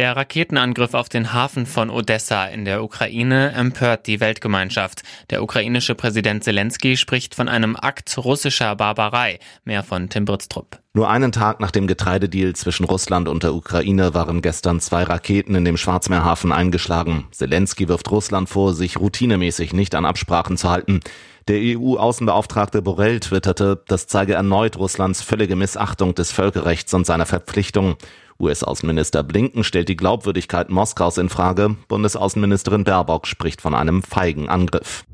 Der Raketenangriff auf den Hafen von Odessa in der Ukraine empört die Weltgemeinschaft. Der ukrainische Präsident Zelensky spricht von einem Akt russischer Barbarei. Mehr von Tim Britztrup. Nur einen Tag nach dem Getreidedeal zwischen Russland und der Ukraine waren gestern zwei Raketen in dem Schwarzmeerhafen eingeschlagen. Zelensky wirft Russland vor, sich routinemäßig nicht an Absprachen zu halten. Der EU-Außenbeauftragte Borrell twitterte, das zeige erneut Russlands völlige Missachtung des Völkerrechts und seiner Verpflichtungen. US-Außenminister Blinken stellt die Glaubwürdigkeit Moskaus in Frage. Bundesaußenministerin Baerbock spricht von einem feigen Angriff.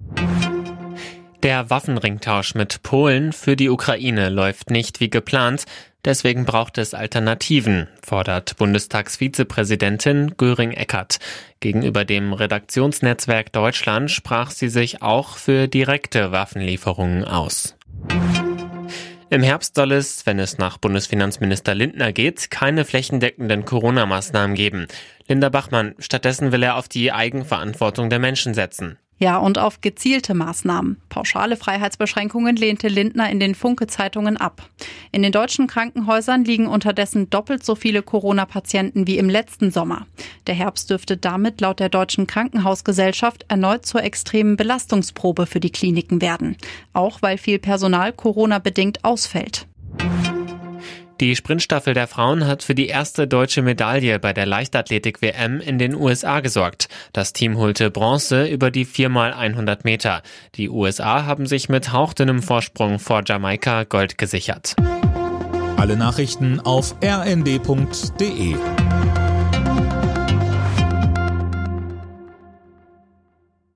Der Waffenringtausch mit Polen für die Ukraine läuft nicht wie geplant. Deswegen braucht es Alternativen, fordert Bundestagsvizepräsidentin Göring-Eckert. Gegenüber dem Redaktionsnetzwerk Deutschland sprach sie sich auch für direkte Waffenlieferungen aus. Im Herbst soll es, wenn es nach Bundesfinanzminister Lindner geht, keine flächendeckenden Corona-Maßnahmen geben. Linda Bachmann, stattdessen will er auf die Eigenverantwortung der Menschen setzen. Ja, und auf gezielte Maßnahmen. Pauschale Freiheitsbeschränkungen lehnte Lindner in den Funke-Zeitungen ab. In den deutschen Krankenhäusern liegen unterdessen doppelt so viele Corona-Patienten wie im letzten Sommer. Der Herbst dürfte damit laut der Deutschen Krankenhausgesellschaft erneut zur extremen Belastungsprobe für die Kliniken werden. Auch weil viel Personal Corona-bedingt ausfällt. Die Sprintstaffel der Frauen hat für die erste deutsche Medaille bei der Leichtathletik-WM in den USA gesorgt. Das Team holte Bronze über die 4x100 Meter. Die USA haben sich mit hauchdünnem Vorsprung vor Jamaika Gold gesichert. Alle Nachrichten auf rnd.de